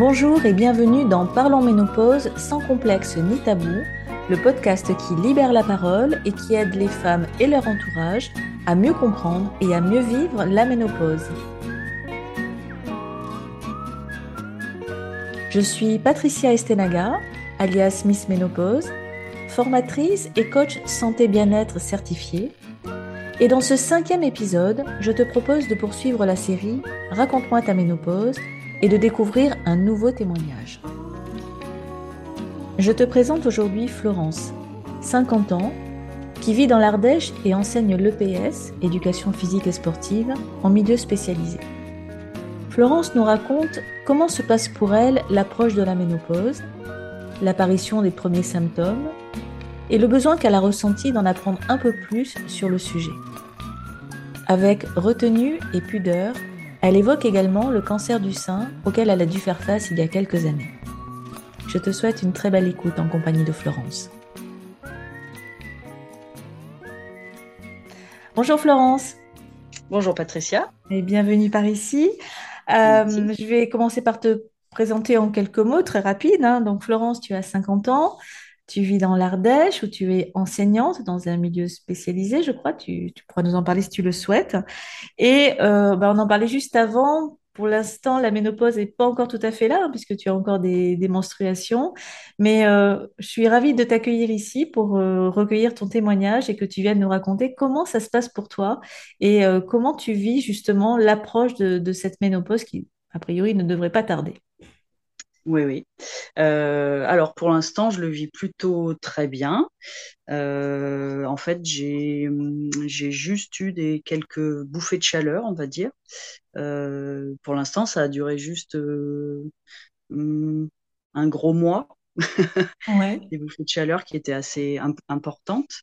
Bonjour et bienvenue dans Parlons Ménopause sans complexe ni tabou, le podcast qui libère la parole et qui aide les femmes et leur entourage à mieux comprendre et à mieux vivre la ménopause. Je suis Patricia Estenaga, alias Miss Ménopause, formatrice et coach santé bien-être certifiée. Et dans ce cinquième épisode, je te propose de poursuivre la série Raconte-moi ta ménopause et de découvrir un nouveau témoignage. Je te présente aujourd'hui Florence, 50 ans, qui vit dans l'Ardèche et enseigne l'EPS, éducation physique et sportive, en milieu spécialisé. Florence nous raconte comment se passe pour elle l'approche de la ménopause, l'apparition des premiers symptômes et le besoin qu'elle a ressenti d'en apprendre un peu plus sur le sujet. Avec retenue et pudeur, elle évoque également le cancer du sein auquel elle a dû faire face il y a quelques années. Je te souhaite une très belle écoute en compagnie de Florence. Bonjour Florence. Bonjour Patricia. Et bienvenue par ici. Euh, je vais commencer par te présenter en quelques mots, très rapide. Hein. Donc Florence, tu as 50 ans. Tu vis dans l'Ardèche où tu es enseignante dans un milieu spécialisé, je crois. Tu, pourras nous en parler si tu le souhaites. Et euh, bah, on en parlait juste avant. Pour l'instant, la ménopause n'est pas encore tout à fait là, hein, puisque tu as encore des, menstruations. Mais euh, je suis ravie de t'accueillir ici pour euh, recueillir ton témoignage et que tu viennes nous raconter comment ça se passe pour toi et comment tu vis justement l'approche de cette ménopause qui, a priori, ne devrait pas tarder. Oui, oui. Euh, alors pour l'instant, je le vis plutôt très bien. Euh, en fait, j'ai juste eu des quelques bouffées de chaleur, on va dire. Euh, pour l'instant, ça a duré juste hmm, un gros mois. Ouais. des bouffées de chaleur qui étaient assez importantes.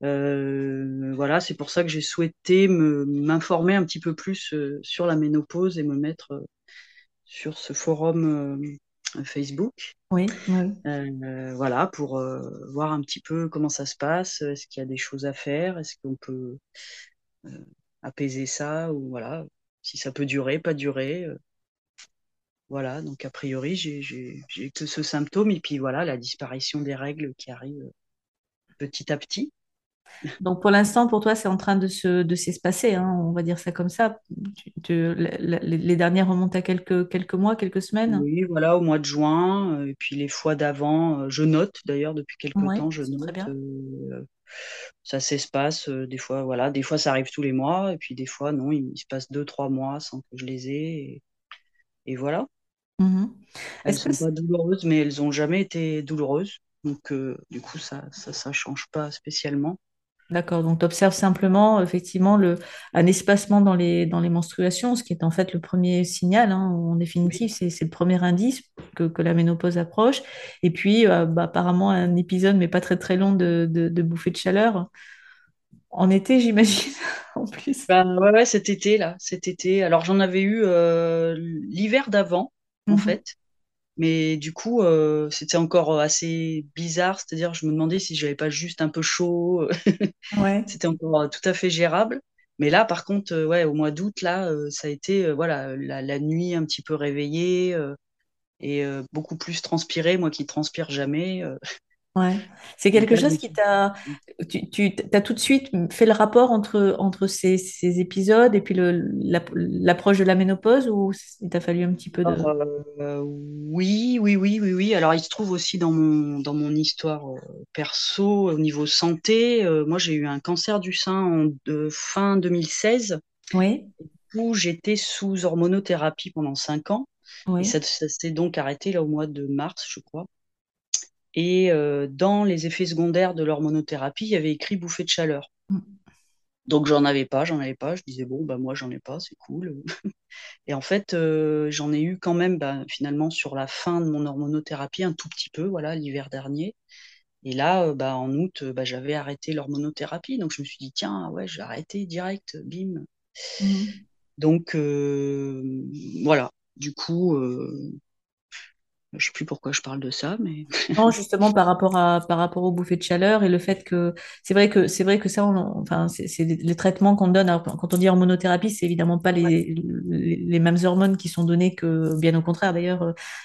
voilà, c'est pour ça que j'ai souhaité m'informer un petit peu plus sur la ménopause et me mettre sur ce forum Facebook. Oui, euh, voilà, pour euh, voir un petit peu comment ça se passe. Est-ce qu'il y a des choses à faire? Est-ce qu'on peut euh, apaiser ça Ou voilà, si ça peut durer, pas durer. voilà, donc a priori, j'ai que ce symptôme. Et puis voilà, la disparition des règles qui arrive petit à petit. Donc pour l'instant, pour toi, c'est en train de se de s'espacer, hein, on va dire ça comme ça. les dernières remontent à quelques, quelques mois, quelques semaines? Oui, voilà, au mois de juin. Euh, et puis les fois d'avant, euh, je note d'ailleurs depuis quelques temps, je note. Euh, ça s'espace, des fois, voilà, des fois ça arrive tous les mois, et puis des fois non, il, se passe deux, trois mois sans que je les ai, et, voilà. Mmh elles sont pas douloureuses, mais elles ont jamais été douloureuses, donc du coup ça, ça, ça change pas spécialement. D'accord, donc tu observes simplement effectivement le, un espacement dans les, dans les menstruations, ce qui est en fait le premier signal, hein, en définitive, c'est le premier indice que, que, la ménopause approche. Et puis euh, bah, apparemment un épisode, mais pas très très long, de, de, bouffée de chaleur. En été, j'imagine, en plus. Ben, ouais, ouais, cet été, là, cet été. Alors j'en avais eu euh, l'hiver d'avant, en mhm. fait. Mais du coup, euh, c'était encore assez bizarre. C'est-à-dire, je me demandais si j'avais pas juste un peu chaud. Ouais. c'était encore euh, tout à fait gérable. Mais là, par contre, euh, ouais, au mois d'août, là, ça a été voilà la, nuit un petit peu réveillée et beaucoup plus transpiré. Moi qui transpire jamais. Ouais, c'est quelque chose qui t'a. Tu, tu as tout de suite fait le rapport entre, entre ces, ces épisodes et puis l'approche de la ménopause ou il t'a fallu un petit peu de. Euh, oui, oui, oui, oui, oui. Alors, il se trouve aussi dans mon, dans mon histoire euh, perso, au niveau santé. Euh, moi, j'ai eu un cancer du sein en de, fin 2016. Oui. Où j'étais sous hormonothérapie pendant cinq ans. Oui. Et ça, ça s'est donc arrêté là au mois de mars, je crois. Et euh, dans les effets secondaires de l'hormonothérapie, il y avait écrit bouffée de chaleur. Mm. Donc j'en avais pas, j'en avais pas. Je disais bon bah moi j'en ai pas, c'est cool. et en fait euh, j'en ai eu quand même bah, finalement sur la fin de mon hormonothérapie un tout petit peu, voilà l'hiver dernier. Et là euh, bah, en août bah, j'avais arrêté l'hormonothérapie, donc je me suis dit tiens ouais j'ai arrêté direct, bim. Mm. Donc voilà, du coup Je sais plus pourquoi je parle de ça, mais Non, justement par rapport à par rapport aux bouffées de chaleur et le fait que c'est vrai que c'est vrai que ça, on- enfin, c'est les traitements qu'on donne. Alors, quand on dit hormonothérapie, c'est évidemment pas ouais, les, les, mêmes hormones qui sont données que, bien au contraire d'ailleurs,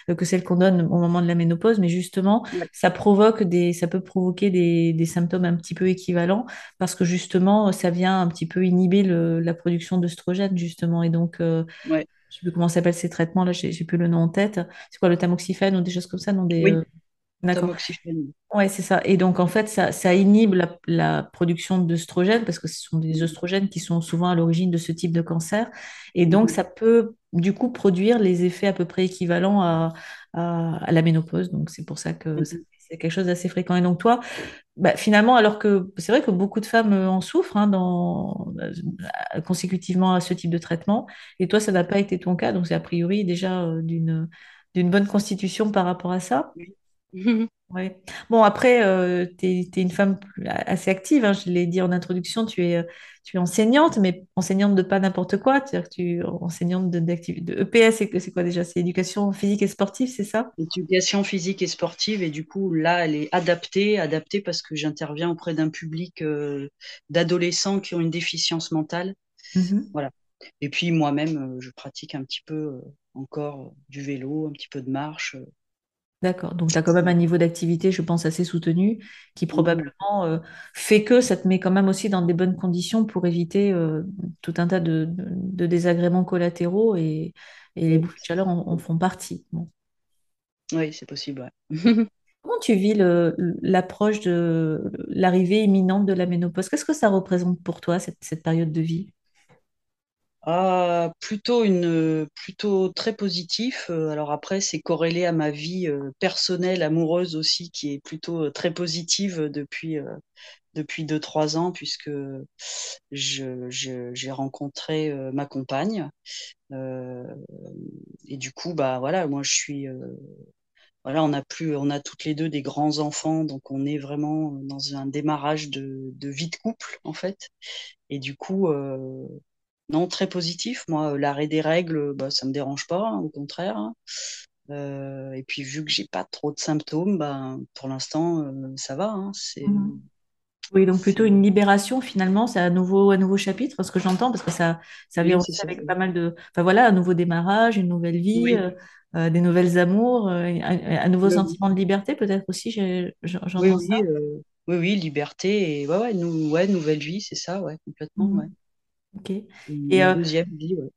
euh, que celles qu'on donne au moment de la ménopause. Mais justement, ouais. ça provoque des, ça peut provoquer des, des symptômes un petit peu équivalents parce que justement, ça vient un petit peu inhiber le, la production d'œstrogène justement. Et donc, euh, ouais. Je sais plus comment s'appellent ces traitements là, j'ai j'ai plus le nom en tête. C'est quoi le tamoxifène ou des choses comme ça, non des Oui, euh, tamoxifène. Ouais, c'est ça. Et donc, en fait, ça, ça inhibe la, la production d'œstrogènes parce que ce sont des œstrogènes qui sont souvent à l'origine de ce type de cancer. Et donc, mhm, ça peut, du coup, produire les effets à peu près équivalents à, à, à la ménopause. Donc, c'est pour ça que mhm. c'est quelque chose d'assez fréquent. Et donc, toi, bah, finalement, alors que c'est vrai que beaucoup de femmes euh, en souffrent hein, dans, euh, consécutivement à ce type de traitement, et toi, ça n'a pas été ton cas. Donc, c'est a priori déjà euh, d'une d'une bonne constitution par rapport à ça. Oui. Bon, après, tu es, une femme assez active, hein, je l'ai dit en introduction, tu es, euh, tu es enseignante, mais enseignante de pas n'importe quoi, c'est-à-dire que tu es enseignante de, de EPS, c'est quoi déjà? C'est éducation physique et sportive, c'est ça? Éducation physique et sportive, et du coup, là, elle est adaptée, adaptée parce que j'interviens auprès d'un public euh, d'adolescents qui ont une déficience mentale. Mhm. Voilà. Et puis moi-même, euh, je pratique un petit peu euh, encore euh, du vélo, un petit peu de marche. D'accord, donc tu as quand même un niveau d'activité, je pense, assez soutenu, qui Oui, probablement euh, fait que ça te met quand même aussi dans des bonnes conditions pour éviter euh, tout un tas de, de- de désagréments collatéraux et, et les bouffées de chaleur en, en font partie. Bon. oui, c'est possible. ouais. Comment tu vis l'approche de l'arrivée imminente de la ménopause? Qu'est-ce que ça représente pour toi, cette, cette période de vie? Ah, plutôt une, plutôt très positif. Euh, Alors après, c'est corrélé à ma vie euh, personnelle, amoureuse aussi, qui est plutôt euh, très positive depuis depuis deux trois ans, puisque j'ai rencontré ma compagne. Et du coup, bah voilà, moi je suis, voilà, on a plus, on a toutes les deux des grands enfants, donc on est vraiment dans un démarrage de, de vie de couple en fait. Et du coup. Non, très positif. Moi, euh, l'arrêt des règles, bah, ça me dérange pas, hein, au contraire. hein. Euh, et puis, vu que j'ai pas trop de symptômes, ben, pour l'instant, euh, ça va. hein. C'est, Mhm. Oui, donc plutôt une libération finalement, c'est un nouveau, un nouveau chapitre, ce que j'entends, parce que ça, ça vient oui, aussi ça. avec pas mal de, enfin voilà, un nouveau démarrage, une nouvelle vie, Oui, euh, euh, des nouvelles amours, euh, un, un nouveau oui, sentiment de liberté peut-être aussi, j'ai- j'entends ça. oui, euh, oui, liberté et ouais, ouais, nou- ouais, nouvelle vie, c'est ça, ouais, complètement, ouais. Ok. Et Une euh, deuxième vie, ouais.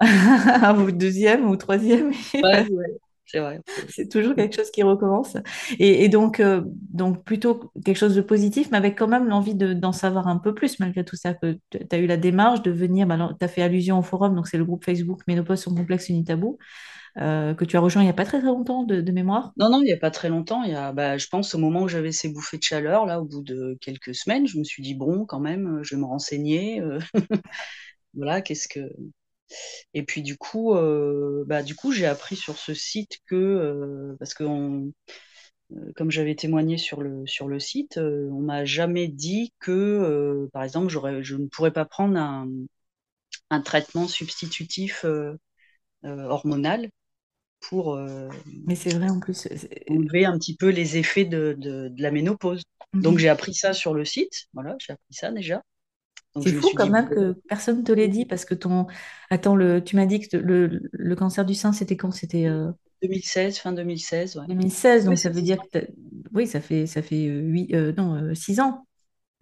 ou deuxième ou troisième, Ouais, ouais, c'est vrai. C'est toujours quelque chose qui recommence. Et, et donc, euh, donc, plutôt quelque chose de positif, mais avec quand même l'envie de- d'en savoir un peu plus, malgré tout ça, que tu as eu la démarche de venir, tu as fait allusion au forum, donc c'est le groupe Facebook Ménopause sans complexe Unitabou, euh, que tu as rejoint il n'y a pas très, très longtemps de, de mémoire. Non, non, il n'y a pas très longtemps. Il y a, bah, je pense au moment où j'avais ces bouffées de chaleur, là, au bout de quelques semaines, je me suis dit, bon, quand même, je vais me renseigner. euh, voilà, qu'est-ce que, Et puis du coup, euh, bah, du coup, j'ai appris sur ce site que, euh, parce que on- euh, comme j'avais témoigné sur le, sur le site, on m'a jamais dit que, par exemple, j'aurais, je ne pourrais pas prendre un, un traitement substitutif hormonal pour euh, Mais c'est vrai en plus. enlever un petit peu les effets de, de, de la ménopause. Donc j'ai appris ça sur le site, voilà, j'ai appris ça déjà. C'est fou quand dit, même que personne ne te l'ait dit parce que ton. Attends, le... tu m'as dit que le, le cancer du sein, c'était quand? C'était euh, 2016, fin 2016, ouais. 2016, Oui, donc ça veut dire que oui, ça fait ça fait euh, huit, euh, non, euh, six ans.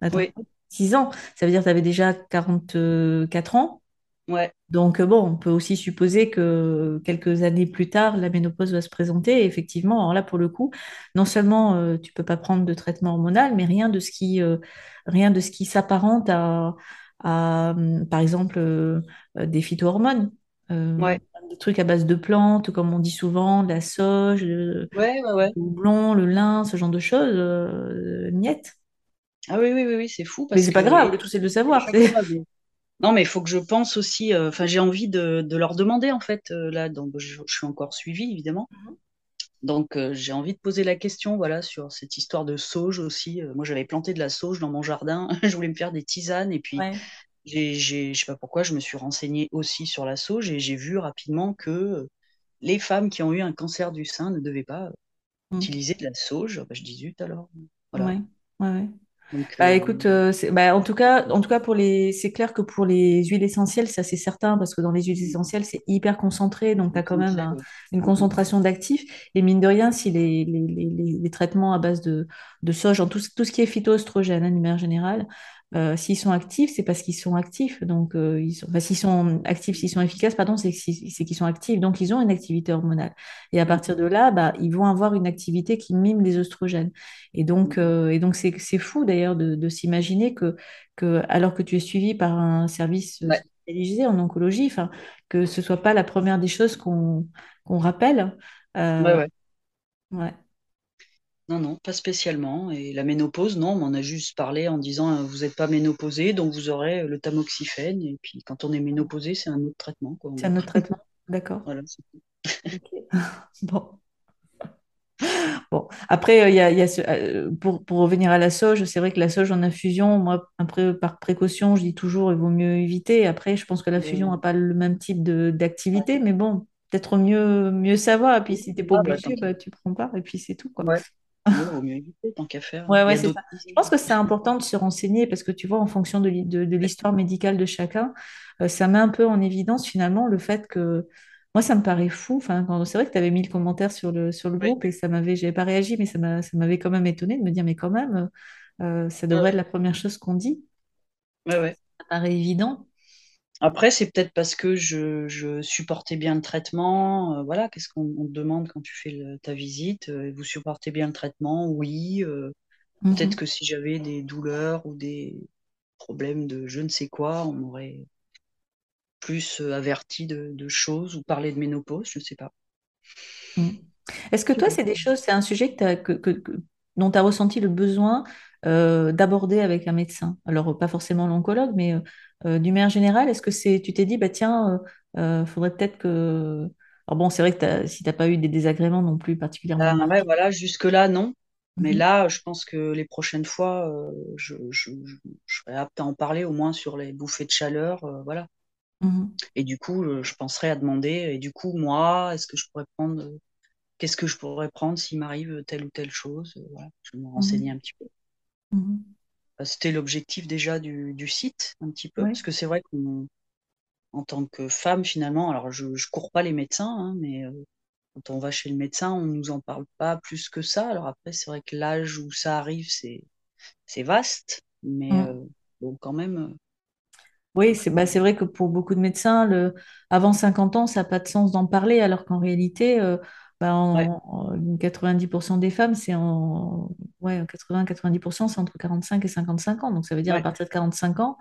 Attends, Oui, 6 ans. Ça veut dire que tu avais déjà 44 ans. Ouais, Donc, euh, bon, on peut aussi supposer que quelques années plus tard, la ménopause va se présenter. Et effectivement, alors là, pour le coup, non seulement euh, tu peux pas prendre de traitement hormonal, mais rien de ce qui, euh, rien de ce qui s'apparente à, à, hum, par exemple, euh, des phytohormones. Ouais, des trucs à base de plantes, comme on dit souvent, de la sauge, le, ouais, houblon, le lin, ce genre de choses. Niet. Ah oui, oui, oui, oui, c'est fou Mais parce c'est pas grave, tout c'est de le savoir. Non, mais il faut que je pense aussi. euh, Enfin, j'ai envie de, de leur demander en fait euh, là. Donc, je, je suis encore suivie évidemment. Donc, euh, j'ai envie de poser la question, voilà, sur cette histoire de sauge aussi. Moi, j'avais planté de la sauge dans mon jardin. Je voulais me faire des tisanes et puis Ouais. je sais pas pourquoi, je me suis renseignée aussi sur la sauge et j'ai vu rapidement que les femmes qui ont eu un cancer du sein ne devaient pas Mm. utiliser de la sauge. Bah, je dis zut alors. Voilà. Ouais, ouais. Donc, Bah, euh, écoute, euh, bah, en tout cas, en tout cas pour les, c'est clair que pour les huiles essentielles, ça c'est certain parce que dans les huiles essentielles c'est hyper concentré, donc tu as quand même un- une concentration d'actifs. Et mine de rien, si les, les, les, les- traitements à base de, de soja, en tout, ce- tout ce qui est phytoestrogène, hein, de manière générale, euh, s'ils sont actifs, c'est parce qu'ils sont actifs. Donc, euh, ils sont, enfin, s'ils sont actifs, s'ils sont efficaces, pardon, c'est qu'ils sont actifs. Donc, ils ont une activité hormonale. Et à partir de là, bah, ils vont avoir une activité qui mime les oestrogènes. Et donc, euh, et donc c'est, c'est fou d'ailleurs de, de s'imaginer que, que, alors que tu es suivi par un service Ouais, spécialisé en oncologie, que ce soit pas la première des choses qu'on qu'on rappelle. ouais, ouais. ouais. Non, non, pas spécialement. Et la ménopause, non, on m'en a juste parlé en disant euh, vous n'êtes pas ménopausé, donc vous aurez euh, le tamoxifène. Et puis quand on est ménopausé, c'est un autre traitement, en C'est un autre traitement. D'accord. Voilà, c'est tout. Ok. Bon. Bon. Après, euh, il y a, y a ce- pour, pour revenir à la sauge, c'est vrai que la sauge en infusion, moi, après, par précaution, je dis toujours, il vaut mieux éviter. Après, je pense que la fusion Euh, n'a pas le même type d'activité, mais bon, peut-être mieux, mieux savoir. Et puis, si tu n'es pas ah, bah, obligé, bah, tu prends pas, et puis c'est tout, quoi. ouais. Vaut mieux éviter, tant qu'à faire. Ouais, ouais, c'est ça. Je pense que c'est important de se renseigner parce que tu vois, en fonction de, de, de l'histoire médicale de chacun, euh, ça met un peu en évidence finalement le fait que moi, ça me paraît fou. Enfin, quand- c'est vrai que tu avais mis le commentaire sur le, sur le Oui, groupe et ça m'avait, j'avais pas réagi, mais ça m'a, ça m'avait quand même étonné de me dire, mais quand même, euh, ça devrait ouais. être la première chose qu'on dit. Ouais, ouais. Ça paraît évident. Après, c'est peut-être parce que je, je supportais bien le traitement. euh, voilà, qu'est-ce qu'on on te demande quand tu fais le- ta visite? euh, vous supportez bien le traitement? Oui. euh, peut-être Mhm, que si j'avais des douleurs ou des problèmes de je ne sais quoi, on m'aurait plus averti de, de choses ou parlé de ménopause, je ne sais pas. mhm. Est-ce que toi, c'est des choses, c'est un sujet que t'as- que, que- que- dont tu as ressenti le besoin d'aborder avec un médecin? Alors, pas forcément l'oncologue, mais euh, d'une manière générale, est-ce que c'est, tu t'es dit, bah tiens, euh, euh, faudrait peut-être que... Alors bon, c'est vrai que si tu n'as pas eu des désagréments non plus particulièrement ouais, marqués. voilà, jusque-là, non. Mais Mhm, là, je pense que les prochaines fois, euh, je, je, je, je serai apte à en parler, au moins sur les bouffées de chaleur, voilà. mhm, Et du coup, je penserai à demander, et du coup, moi, est-ce que je pourrais prendre, qu'est-ce que je pourrais prendre s'il m'arrive telle ou telle chose? voilà, je vais me renseigner mhm, un petit peu. Bah, C'était l'objectif déjà du, du site, un petit peu, parce que c'est vrai qu'en en tant que femme, finalement, alors je, je cours pas les médecins, hein, mais euh, quand on va chez le médecin, on nous en parle pas plus que ça. Alors après, c'est vrai que l'âge où ça arrive, c'est c'est vaste, mais Mhm. euh, bon, quand même, euh, Oui, c'est bah, c'est vrai que pour beaucoup de médecins, le, avant 50 ans, ça n'a pas de sens d'en parler, alors qu'en réalité, euh, bah, ouais, en, en 90% des femmes, c'est en ouais, 80-90%, c'est entre 45 et 55 ans. Donc ça veut dire à partir de 45 ans,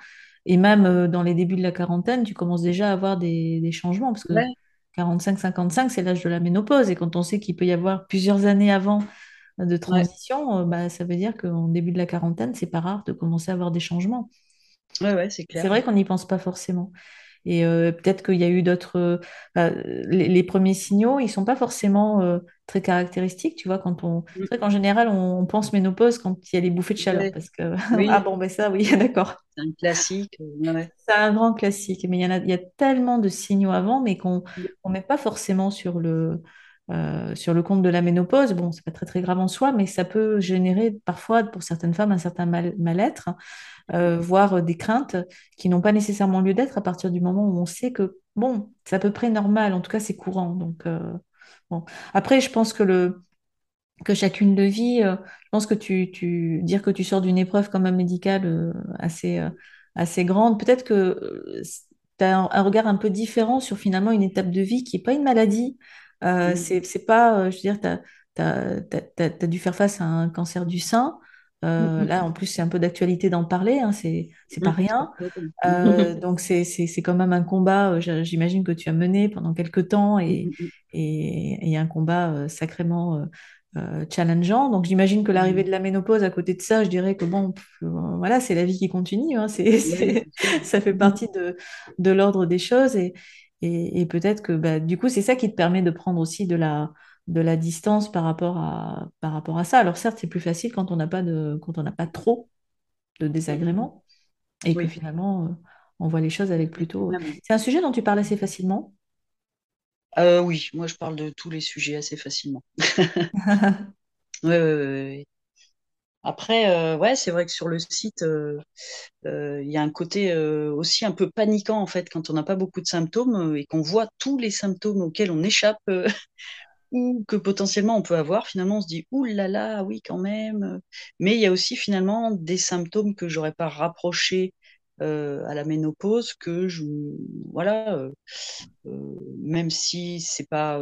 et même euh, dans les débuts de la quarantaine, tu commences déjà à avoir des, des changements, parce que ouais, 45-55, c'est l'âge de la ménopause, et quand on sait qu'il peut y avoir plusieurs années avant de ouais, transition, euh, bah, ça veut dire qu'en début de la quarantaine, c'est pas rare de commencer à avoir des changements. ouais, ouais, c'est C'est clair. vrai qu'on n'y pense pas forcément. Et euh, peut-être qu'il y a eu d'autres. euh, bah, les, les premiers signaux, ils sont pas forcément euh, très caractéristiques. Tu vois, quand on. Mm, C'est vrai qu'en général, on, on pense ménopause quand il y a les bouffées de chaleur. ouais, Parce que. Ah bon, ben ça, oui, d'accord. c'est un classique. ouais. C'est un grand classique. Mais il y en a, il y a tellement de signaux avant, mais qu'on ne met pas forcément sur le. Euh, sur le compte de la ménopause, bon, c'est pas très très grave en soi, mais ça peut générer parfois pour certaines femmes un certain mal- mal-être euh, voire euh, des craintes qui n'ont pas nécessairement lieu d'être à partir du moment où on sait que, bon, c'est à peu près normal, en tout cas c'est courant. Donc, bon. Après, je pense que, le, que chacune le vit. je pense que tu, dire que tu sors d'une épreuve quand même médicale assez, assez grande, peut-être que tu as un, un regard un peu différent sur finalement une étape de vie qui n'est pas une maladie. Euh, Mm, c'est, pas, euh, je veux dire, tu as, dû faire face à un cancer du sein. mm, Euh, mm, là, en plus, c'est un peu d'actualité d'en parler, hein, c'est, pas rien. Euh, donc, c'est, quand même un combat, j'imagine que tu as mené pendant quelques temps et, et, et un combat sacrément euh, challengeant. Donc, j'imagine que l'arrivée de la ménopause, à côté de ça, je dirais que bon, voilà, c'est la vie qui continue, hein, ça fait partie de, de l'ordre des choses et, et, et peut-être que bah, du coup, c'est ça qui te permet de prendre aussi de la, de la distance par rapport à, par rapport à ça. Alors, certes, c'est plus facile quand on n'a pas de, quand on n'a pas trop de désagréments et que Oui, finalement, euh, on voit les choses avec oui, plutôt. même. C'est un sujet dont tu parles assez facilement? Euh, oui, moi je parle de tous les sujets assez facilement. Ouais, ouais, ouais. Après, euh, ouais, c'est vrai que sur le site, euh, euh, il y a un côté aussi un peu paniquant en fait quand on n'a pas beaucoup de symptômes et qu'on voit tous les symptômes auxquels on échappe ou que potentiellement on peut avoir. Finalement, on se dit ouh là là, oui quand même. Mais il y a aussi finalement des symptômes que j'aurais pas rapprochés à la ménopause que je, voilà, même si c'est pas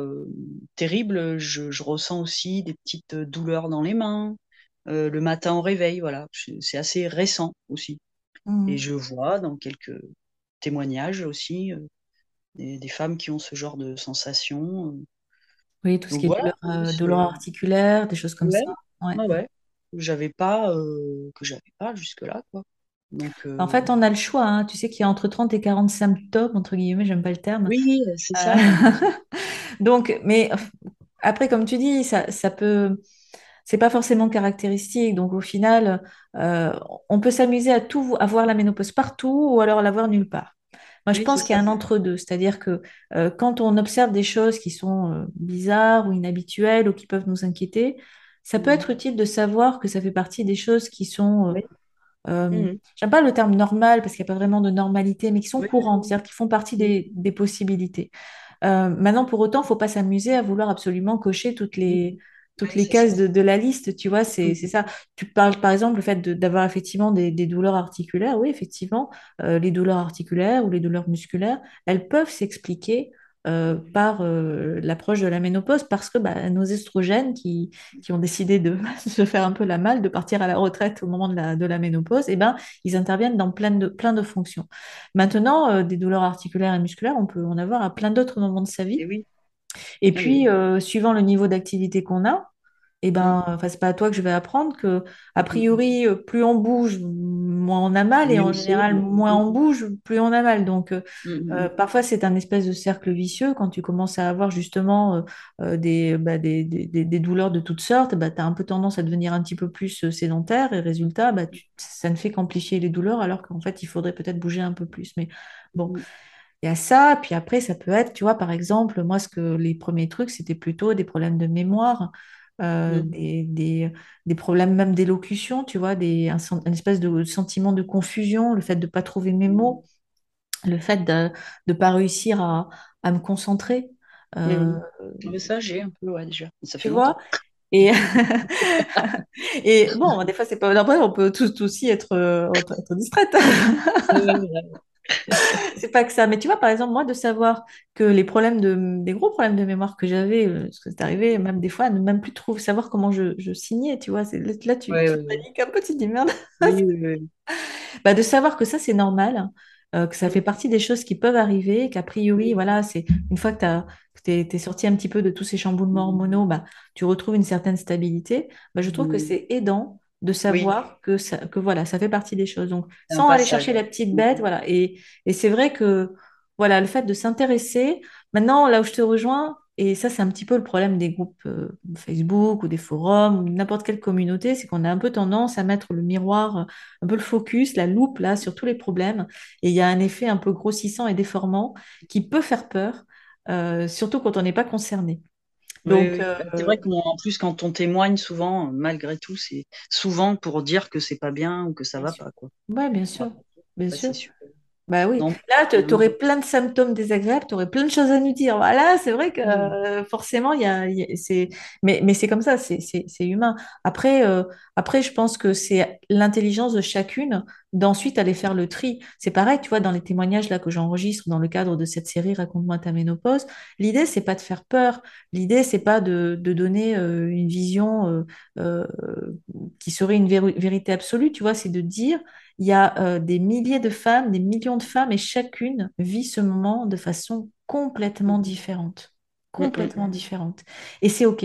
terrible, je ressens aussi des petites douleurs dans les mains. Euh, le matin au réveil, voilà, c'est assez récent aussi. Et Mm. je vois dans quelques témoignages aussi euh, des, des femmes qui ont ce genre de sensations. euh. Oui, tout ce Donc qui est voilà, euh, douleur articulaire, des choses comme ouais, ça. Ouais. Que j'avais pas, que j'avais pas jusque-là, quoi. Donc En fait, on a le choix. hein. Tu sais qu'il y a entre 30 et 40 symptômes, entre guillemets, j'aime pas le terme. oui, c'est ça. Donc, mais après, comme tu dis, ça, ça peut, c'est pas forcément caractéristique. Donc, au final, euh, on peut s'amuser à tout, à voir la ménopause partout ou alors la voir nulle part. Moi, je Oui, pense qu'il y a un entre-deux, c'est-à-dire que euh, quand on observe des choses qui sont euh, bizarres ou inhabituelles ou qui peuvent nous inquiéter, ça peut Mhm. être utile de savoir que ça fait partie des choses qui sont, Oui. euh, Mhm. j'aime pas le terme normal parce qu'il n'y a pas vraiment de normalité, mais qui sont Oui, courantes, c'est-à-dire qui font partie des, des possibilités. Euh, maintenant, pour autant, faut pas s'amuser à vouloir absolument cocher toutes les. Toutes les cases de, de la liste, tu vois, c'est, c'est ça. Tu parles, par exemple, le fait de- d'avoir effectivement des, des douleurs articulaires. Oui, effectivement, euh, les douleurs articulaires ou les douleurs musculaires, elles peuvent s'expliquer euh, par euh, l'approche de la ménopause parce que bah, nos estrogènes qui, qui ont décidé de se faire un peu la malle, de partir à la retraite au moment de la, de la ménopause, eh ben, ils interviennent dans plein de, plein de fonctions. Maintenant, euh, des douleurs articulaires et musculaires, on peut en avoir à plein d'autres moments de sa Et vie. oui, Et puis, euh, suivant le niveau d'activité qu'on a, eh ben, enfin, c'est pas à toi que je vais apprendre que, a priori, euh, plus on bouge, moins on a mal, et en général, moins on Mhm. bouge, plus on a mal. Donc, euh, euh, Mhm. parfois, c'est un espèce de cercle vicieux. Quand tu commences à avoir justement euh, des, bah, des, des- des- des douleurs de toutes sortes, bah, tu as un peu tendance à devenir un petit peu plus sédentaire, et résultat, bah, tu- ça ne fait qu'amplifier les douleurs, alors qu'en fait, il faudrait peut-être bouger un peu plus. Mais bon. Il y a ça, puis après, ça peut être, tu vois, par exemple, moi, ce que les premiers trucs, c'était plutôt des problèmes de mémoire, euh, Mhm. des, des, des problèmes même d'élocution, tu vois, des, un, espèce de sentiment de confusion, le fait de ne pas trouver mes mots, le fait de ne pas réussir à, à me concentrer, euh. Mais ça, j'ai un peu, ouais, déjà. Ça tu fait longtemps. vois. Et, et bon, des fois, c'est pas... Après, on peut tous aussi être, euh, être distraite. C'est pas que ça, mais tu vois, par exemple, moi, de savoir que les problèmes de, des gros problèmes de mémoire que j'avais, euh, parce que c'est arrivé même des fois à ne même plus trouver, savoir comment je, je signais, tu vois, c'est, là, tu, ouais, tu ouais, paniques un peu, tu te dis merde. Oui. Bah, de savoir que ça, c'est normal, euh, que ça fait partie des choses qui peuvent arriver, qu'a priori, voilà, c'est une fois que tu es, sorti un petit peu de tous ces chamboulements hormonaux, bah, tu retrouves une certaine stabilité. Bah, je trouve que c'est aidant de Oui, savoir que, ça, que voilà, ça fait partie des choses. Donc, sans aller chercher la petite bête, Mhm. voilà. Et, et c'est vrai que, voilà, le fait de s'intéresser, maintenant, là où je te rejoins, et ça, c'est un petit peu le problème des groupes euh, Facebook ou des forums ou n'importe quelle communauté, c'est qu'on a un peu tendance à mettre le miroir un peu le focus, la loupe là sur tous les problèmes. Et il y a un effet un peu grossissant et déformant qui peut faire peur, euh, surtout quand on n'est pas concerné. Donc, oui. Bah, c'est euh, vrai qu'en plus, quand on témoigne souvent, malgré tout, c'est souvent pour dire que c'est pas bien ou que ça va pas, quoi. Ouais, bien sûr, bien sûr. Bah oui, Non, là, tu bien. aurais plein de symptômes désagréables, tu aurais plein de choses à nous dire. Voilà, c'est vrai que Mhm. euh, forcément, il y a, il y a- c'est, mais, mais c'est comme ça, c'est humain. Après, euh, après, je pense que c'est l'intelligence de chacune d'ensuite aller faire le tri. C'est pareil, tu vois, dans les témoignages là que j'enregistre dans le cadre de cette série Raconte-moi ta ménopause, l'idée, c'est pas de faire peur. L'idée, c'est pas de, de donner euh, une vision euh, euh, qui serait une vérité absolue, tu vois, c'est de dire il y a euh, des milliers de femmes, des millions de femmes, et chacune vit ce moment de façon complètement différente. Complètement différente. Et c'est OK.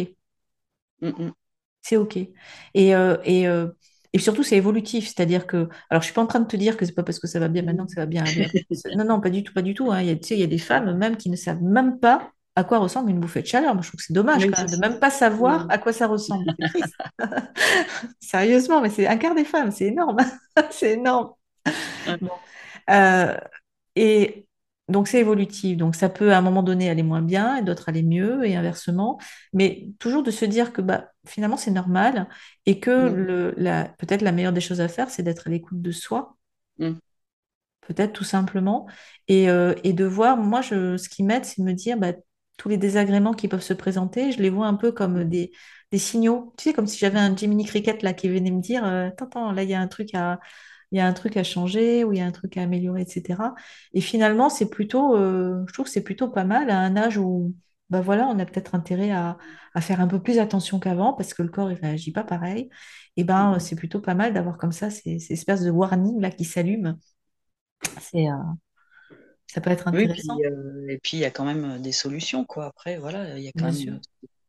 C'est OK. Et, euh, et, euh, et surtout, c'est évolutif. C'est-à-dire que. Alors, je suis pas en train de te dire que c'est pas parce que ça va bien maintenant que ça va bien Non, non, pas du tout, pas du tout. hein. Il y a, tu sais, il y a des femmes même qui ne savent même pas à quoi ressemble une bouffée de chaleur. Moi, je trouve que c'est dommage quand même de même pas savoir à quoi ça ressemble. Sérieusement, mais c'est un quart des femmes. C'est énorme. C'est énorme. Bon. Euh, Et donc c'est évolutif. Donc ça peut à un moment donné aller moins bien et d'autres aller mieux et inversement. Mais toujours de se dire que bah, finalement c'est normal et que Mm. le, la, peut-être la meilleure des choses à faire, c'est d'être à l'écoute de soi, Mm. peut-être tout simplement. Et, euh, et de voir, moi, je, ce qui m'aide, c'est de me dire bah, tous les désagréments qui peuvent se présenter, je les vois un peu comme des, des signaux. Tu sais, comme si j'avais un Jiminy Cricket là qui venait me dire, euh, attends, attends, là il y a un truc à il y a un truc à changer ou il y a un truc à améliorer, etc. Et finalement, c'est plutôt, euh, je trouve que c'est plutôt pas mal à un âge où, bah voilà, on a peut-être intérêt à, à faire un peu plus attention qu'avant parce que le corps, il réagit pas pareil. Et ben, Mm. c'est plutôt pas mal d'avoir comme ça ces, ces espèces de warning là qui s'allument. C'est, euh, ça peut être Oui, puis, intéressant, euh, et puis il y a quand même euh, des solutions, quoi. Après, voilà, il y a quand bien même euh,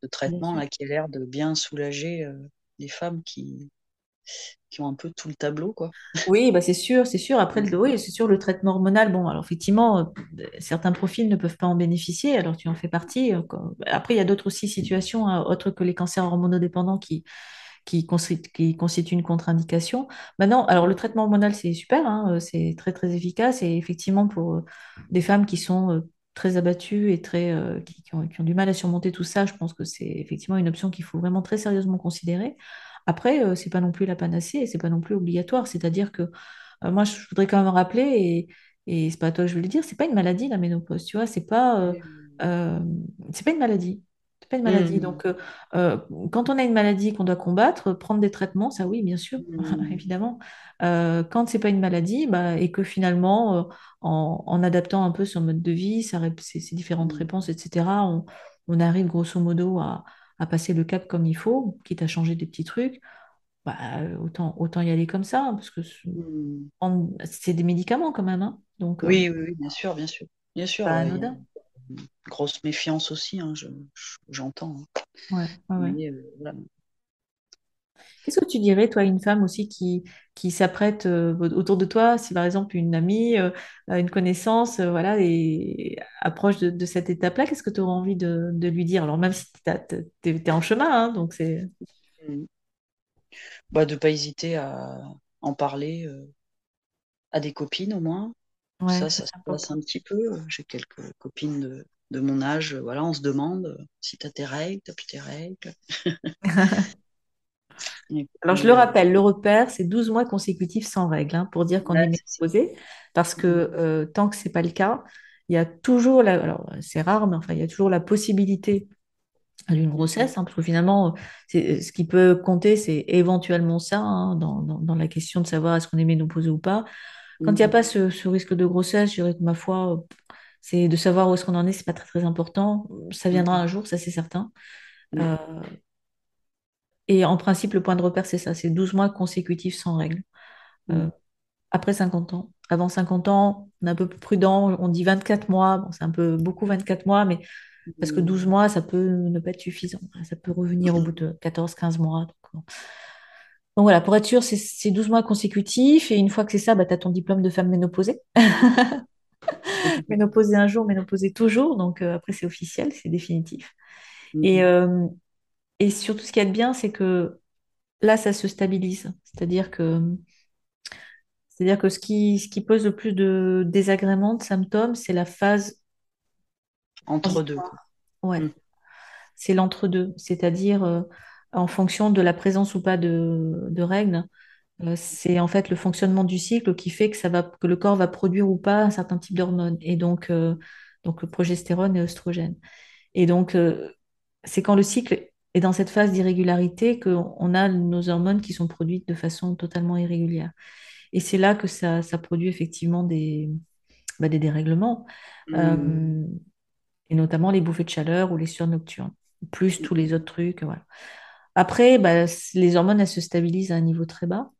ce bien traitement là qui a l'air de bien soulager euh, les femmes qui, qui ont un peu tout le tableau, quoi. Oui, bah c'est sûr, c'est sûr. Après, le, oui, c'est sûr, le traitement hormonal, bon, alors effectivement, euh, certains profils ne peuvent pas en bénéficier, alors tu en fais partie. euh, quoi. Après, il y a d'autres aussi situations, hein, autres que les cancers hormonodépendants qui, qui, consti- qui constituent une contre-indication. Maintenant, alors le traitement hormonal, c'est super, hein, euh, c'est très, très efficace, et effectivement, pour euh, des femmes qui sont euh, très abattues et très, euh, qui, qui ont, qui ont du mal à surmonter tout ça, je pense que c'est effectivement une option qu'il faut vraiment très sérieusement considérer. Après, euh, c'est pas non plus la panacée et c'est pas non plus obligatoire. C'est-à-dire que euh, moi, je voudrais quand même rappeler, et, et c'est pas à toi que je veux le dire, c'est pas une maladie la ménopause, tu vois, c'est pas, c'est pas une maladie. C'est pas une maladie. Mm. Donc, euh, euh, quand on a une maladie qu'on doit combattre, prendre des traitements, ça oui, bien sûr, Mm. évidemment. Euh, quand c'est pas une maladie, bah, et que finalement, euh, en, en adaptant un peu son mode de vie, sa ses, ses différentes Mm. réponses, etc., on, on arrive grosso modo à, à passer le cap comme il faut, quitte à changer des petits trucs bah, autant, autant y aller comme ça, hein, parce que c'est des médicaments quand même, hein. donc Oui, oui, oui, bien sûr, bien sûr. Bien sûr, pas anodin. Grosse méfiance aussi, hein, je, je- j'entends. hein. Ouais, ouais, ouais. Mais euh, voilà. Qu'est-ce que tu dirais, toi, à une femme aussi qui, qui s'apprête euh, autour de toi, si par exemple une amie, euh, une connaissance, euh, voilà, et approche de, de cette étape-là, qu'est-ce que tu auras envie de, de lui dire? Alors même si tu es, en chemin, hein, donc c'est... Mm. Bah, de pas hésiter à en parler à des copines au moins. Ouais, Ça, ça se passe un petit peu. J'ai quelques copines de, de mon âge. Voilà, on se demande euh, si t'as tes règles, t'as plus tes règles. Alors, je le euh, rappelle, le repère, c'est 12 mois consécutifs sans règles, hein, pour dire qu'on ouais, est ménopausé. Parce que Mm. euh, tant que ce n'est pas le cas, il y a toujours, la, alors c'est rare, mais enfin, il y a toujours la possibilité d'une grossesse, hein, parce que finalement, ce qui peut compter, c'est éventuellement ça, hein, dans, dans- dans la question de savoir est-ce qu'on est ménopausé ou pas. Quand il n'y a Mm. pas ce, ce risque de grossesse, je dirais que ma foi, c'est de savoir où est-ce qu'on en est, c'est pas très très important. Ça viendra Mm. un jour, ça c'est certain. Mm. Euh, et en principe, le point de repère, c'est ça, c'est 12 mois consécutifs sans règles. Euh, après 50 ans. Avant 50 ans, on est un peu plus prudent, on dit 24 mois, bon, c'est un peu beaucoup 24 mois, mais parce que Mm. 12 mois, ça peut ne pas être suffisant. Ça peut revenir au bout de 14-15 mois. Donc, bon. Donc voilà, pour être sûr, c'est c'est 12 mois consécutifs, et une fois que c'est ça, bah, tu as ton diplôme de femme ménopausée. Ménopausée un jour, ménopausée toujours, donc euh, après c'est officiel, c'est définitif. Et, Mm. euh, et surtout, ce qu'il y a de bien, c'est que là, ça se stabilise. C'est-à-dire que C'est-à-dire que ce qui, ce qui pose le plus de désagréments, de symptômes, c'est la phase Entre deux. Ouais, Mm. c'est l'entre-deux. C'est-à-dire, euh, en fonction de la présence ou pas de, de règles, euh, c'est en fait le fonctionnement du cycle qui fait que ça va, que le corps va produire ou pas un certain type d'hormones. Et donc, euh, donc progestérone et oestrogène. Et donc, euh, c'est quand le cycle est dans cette phase d'irrégularité qu'on a nos hormones qui sont produites de façon totalement irrégulière. Et c'est là que ça, ça produit effectivement des, bah, des dérèglements, Mm. euh, et notamment les bouffées de chaleur ou les sueurs nocturnes, plus tous les autres trucs. Voilà. Après, bah, les hormones, elles se stabilisent à un niveau très bas,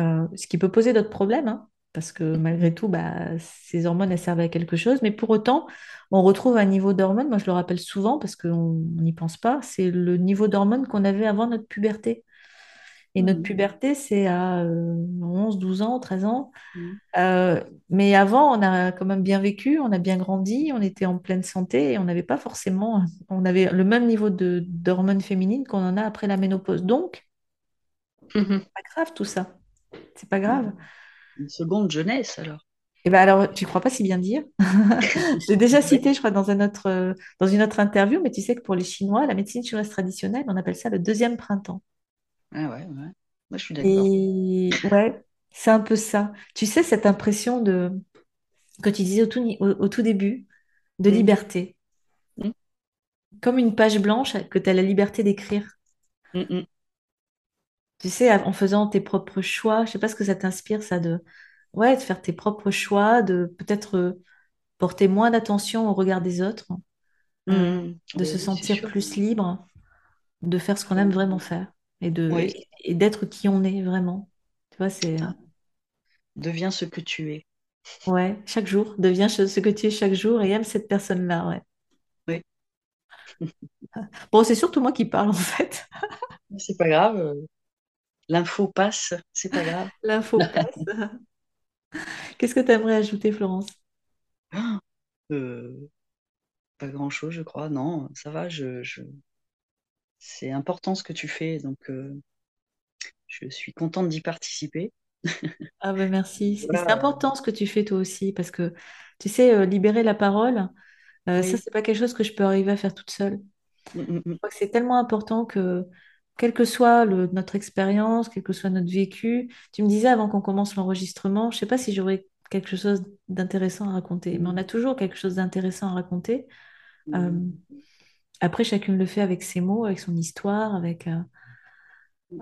euh, ce qui peut poser d'autres problèmes, hein, parce que malgré tout, bah, ces hormones, elles servent à quelque chose, mais pour autant, on retrouve un niveau d'hormones, moi je le rappelle souvent parce qu'on n'y pense pas, c'est le niveau d'hormones qu'on avait avant notre puberté. Et notre Mm. puberté, c'est à euh, 11, 12 ans, 13 ans. Mm. Euh, mais avant, on a quand même bien vécu, on a bien grandi, on était en pleine santé et on n'avait pas forcément, on avait le même niveau de d'hormones féminines qu'on en a après la ménopause. Donc, Mhm. pas grave tout ça, c'est pas grave. Une seconde jeunesse, alors. Eh ben alors, tu crois pas si bien dire? Je l'ai déjà cité, je crois, dans un autre, euh, dans une autre interview, mais tu sais que pour les Chinois, la médecine chinoise traditionnelle, on appelle ça le deuxième printemps. Ah ouais, ouais. Moi, je suis d'accord. Et ouais, c'est un peu ça. Tu sais, cette impression de, que tu disais au tout, au, au tout début, de Mm, liberté, mm, comme une page blanche que tu as la liberté d'écrire. mm, Tu sais, en faisant tes propres choix, je sais pas ce que ça t'inspire, ça, de, ouais, de faire tes propres choix, de peut-être euh, porter moins d'attention au regard des autres, de se sentir plus libre, de faire ce qu'on aime vraiment faire et de, Oui, et, d'être qui on est vraiment. Tu vois, c'est, ça. Deviens ce que tu es. ouais, chaque jour, deviens ce que tu es chaque jour et aime cette personne-là, ouais. Oui. Bon, c'est surtout moi qui parle en fait. C'est pas grave. L'info passe, c'est pas grave. L'info passe. Qu'est-ce que tu aimerais ajouter, Florence? Euh, pas grand-chose, je crois. Non, ça va. Je, je... C'est important ce que tu fais, donc euh, je suis contente d'y participer. Ah ben merci. C'est Voilà. important ce que tu fais toi aussi, parce que tu sais, euh, libérer la parole, euh, ça, Oui. c'est pas quelque chose que je peux arriver à faire toute seule. Mm, mm, Je mm, crois que c'est tellement important que, quelle que soit le- notre expérience, quel que soit notre vécu, tu me disais avant qu'on commence l'enregistrement, je sais pas si j'aurais quelque chose d'intéressant à raconter, mais on a toujours quelque chose d'intéressant à raconter. Euh, mm, après, chacune le fait avec ses mots, avec son histoire, avec, euh,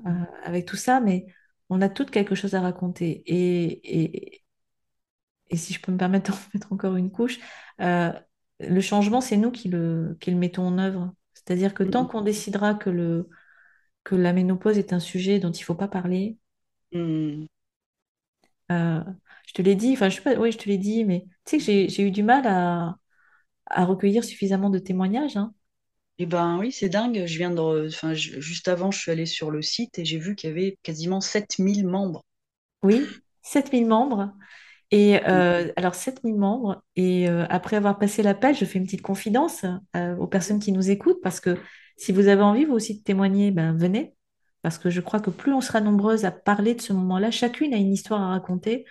euh, mm, avec tout ça, mais on a toutes quelque chose à raconter. Et, et, et si je peux me permettre d'en mettre encore une couche, euh, le changement, c'est nous qui le, qui le mettons en œuvre. C'est-à-dire que tant mm, qu'on décidera que, le, que la ménopause est un sujet dont il ne faut pas parler, mm. euh, je te l'ai dit, enfin, je sais pas, oui, je te l'ai dit, mais tu sais que j'ai, j'ai eu du mal à, à recueillir suffisamment de témoignages. hein. Eh ben oui, c'est dingue. Je viens de, enfin, je- juste avant, je suis allée sur le site et j'ai vu qu'il y avait quasiment 7000 membres. Oui, 7000 membres. Et euh, alors, 7000 membres. Et euh, après avoir passé l'appel, je fais une petite confidence euh, aux personnes qui nous écoutent parce que si vous avez envie, vous aussi, de témoigner, ben, venez. Parce que je crois que plus on sera nombreuses à parler de ce moment-là, chacune a une histoire à raconter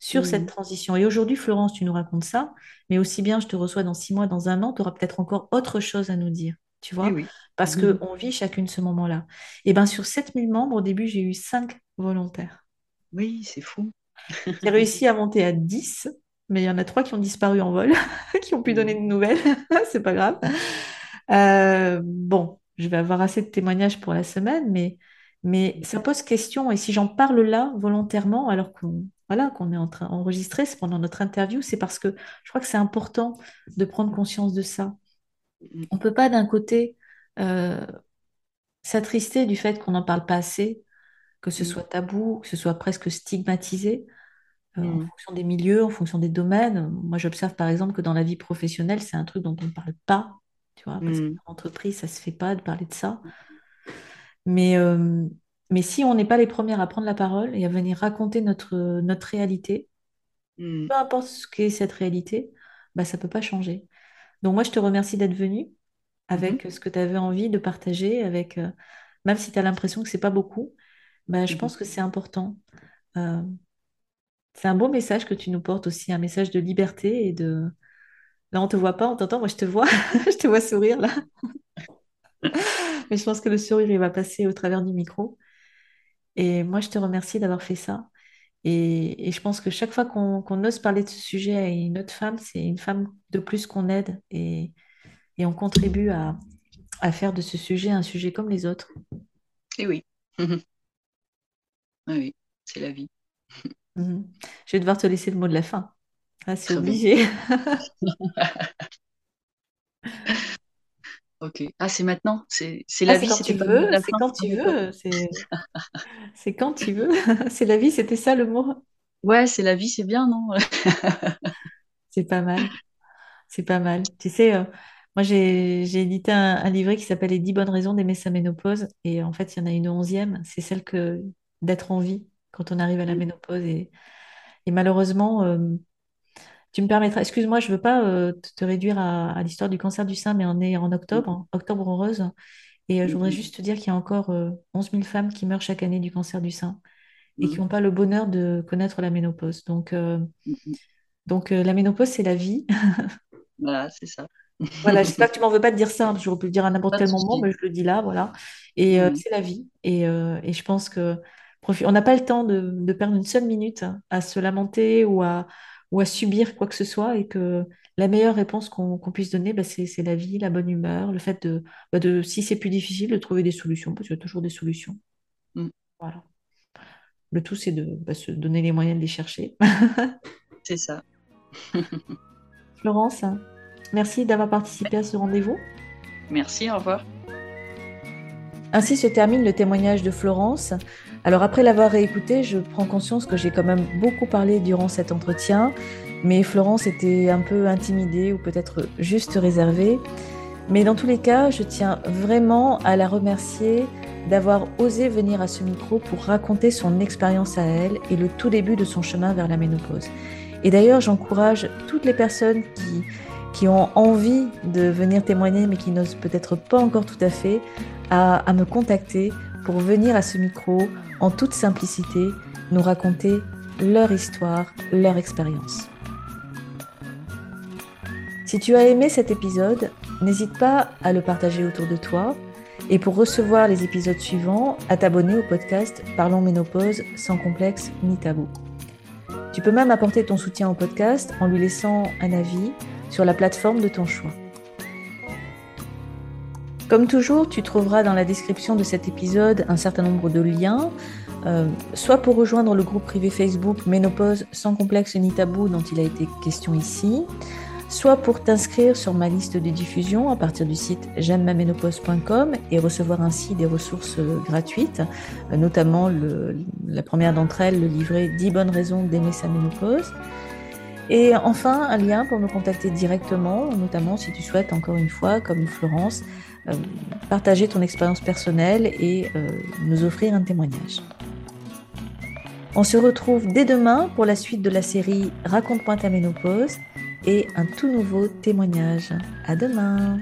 sur cette transition. Et aujourd'hui, Florence, tu nous racontes ça, mais aussi bien, je te reçois dans six mois, dans un an, tu auras peut-être encore autre chose à nous dire, tu Eh vois, oui. parce qu'on vit chacune ce moment-là. Et bien, sur 7000 membres, au début, j'ai eu cinq volontaires. Oui, c'est fou. J'ai réussi à monter à 10, mais il y en a trois qui ont disparu en vol, qui ont pu donner de Mm, nouvelles. C'est pas grave. Euh, bon, je vais avoir assez de témoignages pour la semaine, mais, mais ça pose question. Et si j'en parle là, volontairement, alors qu'on voilà, qu'on est en train d'enregistrer, c'est pendant notre interview, c'est parce que je crois que c'est important de prendre conscience de ça. On ne peut pas d'un côté euh, s'attrister du fait qu'on n'en parle pas assez, que ce mm, soit tabou, que ce soit presque stigmatisé euh, en mm, fonction des milieux, en fonction des domaines. Moi, j'observe par exemple que dans la vie professionnelle, c'est un truc dont on ne parle pas, tu vois, parce mm, qu'en entreprise, ça ne se fait pas de parler de ça. Mais, euh, mais si on n'est pas les premières à prendre la parole et à venir raconter notre, notre réalité, mm, peu importe ce qu'est cette réalité, bah, ça ne peut pas changer. Donc moi, je te remercie d'être venu mhm, avec ce que tu avais envie de partager, avec, euh, même si tu as l'impression que c'est pas beaucoup, bah, je mhm. pense que c'est important. Euh, c'est un beau message que tu nous portes aussi, un message de liberté et de, Là, on te voit pas, on t'entend, moi je te vois, je te vois sourire là. Mais je pense que le sourire, il va passer au travers du micro. Et moi, je te remercie d'avoir fait ça. Et, et je pense que chaque fois qu'on ose parler de ce sujet à une autre femme, c'est une femme de plus qu'on aide et, et on contribue à, à faire de ce sujet un sujet comme les autres. Eh oui. Mhm. Oui, c'est la vie. Mhm. Je vais devoir te laisser le mot de la fin. Ah, c'est obligé. Ok. Ah, c'est maintenant? C'est Ah, la c'est vie, tu veux, c'est quand Ah, tu veux, c'est quand tu veux. C'est la vie, c'était ça le mot? Ouais, c'est la vie, c'est bien, non? C'est pas mal. C'est pas mal. Tu sais, euh, moi j'ai j'ai édité un, un livret qui s'appelle Les 10 bonnes raisons d'aimer sa ménopause. Et en fait, il y en a une onzième. C'est celle que d'être en vie quand on arrive à la Mm, ménopause. Et, et malheureusement, euh, tu me permettras, excuse-moi, je veux pas euh, te réduire à, à l'histoire du cancer du sein, mais on est en octobre, hein, octobre rose. Et euh, je voudrais juste te dire qu'il y a encore euh, 11 000 femmes qui meurent chaque année du cancer du sein et qui n'ont pas le bonheur de connaître la ménopause. Donc, euh, mm, mm. Donc, la ménopause, c'est la vie. voilà, c'est ça. Voilà, j'espère que tu m'en veux pas de dire ça, parce que j'aurais pu le dire à n'importe quel moment, mais je le dis là, voilà. Et c'est la vie. Et, et, je pense que on n'a pas le temps de, de, perdre une seule minute à se lamenter ou à, ou à subir quoi que ce soit, et que la meilleure réponse qu'on puisse donner, bah, c'est la vie, la bonne humeur, le fait de, bah, de si c'est plus difficile, de trouver des solutions, parce qu'il y a toujours des solutions. Mm. Voilà. Le tout, c'est de bah, se donner les moyens de les chercher. c'est ça. Florence Merci d'avoir participé à ce rendez-vous. Merci, au revoir. Ainsi se termine le témoignage de Florence. Alors après l'avoir réécouté, je prends conscience que j'ai quand même beaucoup parlé durant cet entretien, mais Florence était un peu intimidée ou peut-être juste réservée. Mais dans tous les cas, je tiens vraiment à la remercier d'avoir osé venir à ce micro pour raconter son expérience à elle et le tout début de son chemin vers la ménopause. Et d'ailleurs, j'encourage toutes les personnes qui qui ont envie de venir témoigner mais qui n'osent peut-être pas encore tout à fait, à, me contacter pour venir à ce micro en toute simplicité nous raconter leur histoire, leur expérience. Si tu as aimé cet épisode, n'hésite pas à le partager autour de toi et pour recevoir les épisodes suivants, à t'abonner au podcast Parlons Ménopause sans complexe ni tabou. Tu peux même apporter ton soutien au podcast en lui laissant un avis sur la plateforme de ton choix. Comme toujours, tu trouveras dans la description de cet épisode un certain nombre de liens, euh, soit pour rejoindre le groupe privé Facebook Ménopause sans complexe ni tabou dont il a été question ici, soit pour t'inscrire sur ma liste de diffusion à partir du site j'aime et recevoir ainsi des ressources euh, gratuites, euh, notamment la première d'entre elles, le livret 10 bonnes raisons d'aimer sa ménopause. Et enfin, un lien pour me contacter directement, notamment si tu souhaites, encore une fois, comme Florence, euh, partager ton expérience personnelle et euh, nous offrir un témoignage. On se retrouve dès demain pour la suite de la série Raconte-moi ta ménopause et un tout nouveau témoignage. À demain!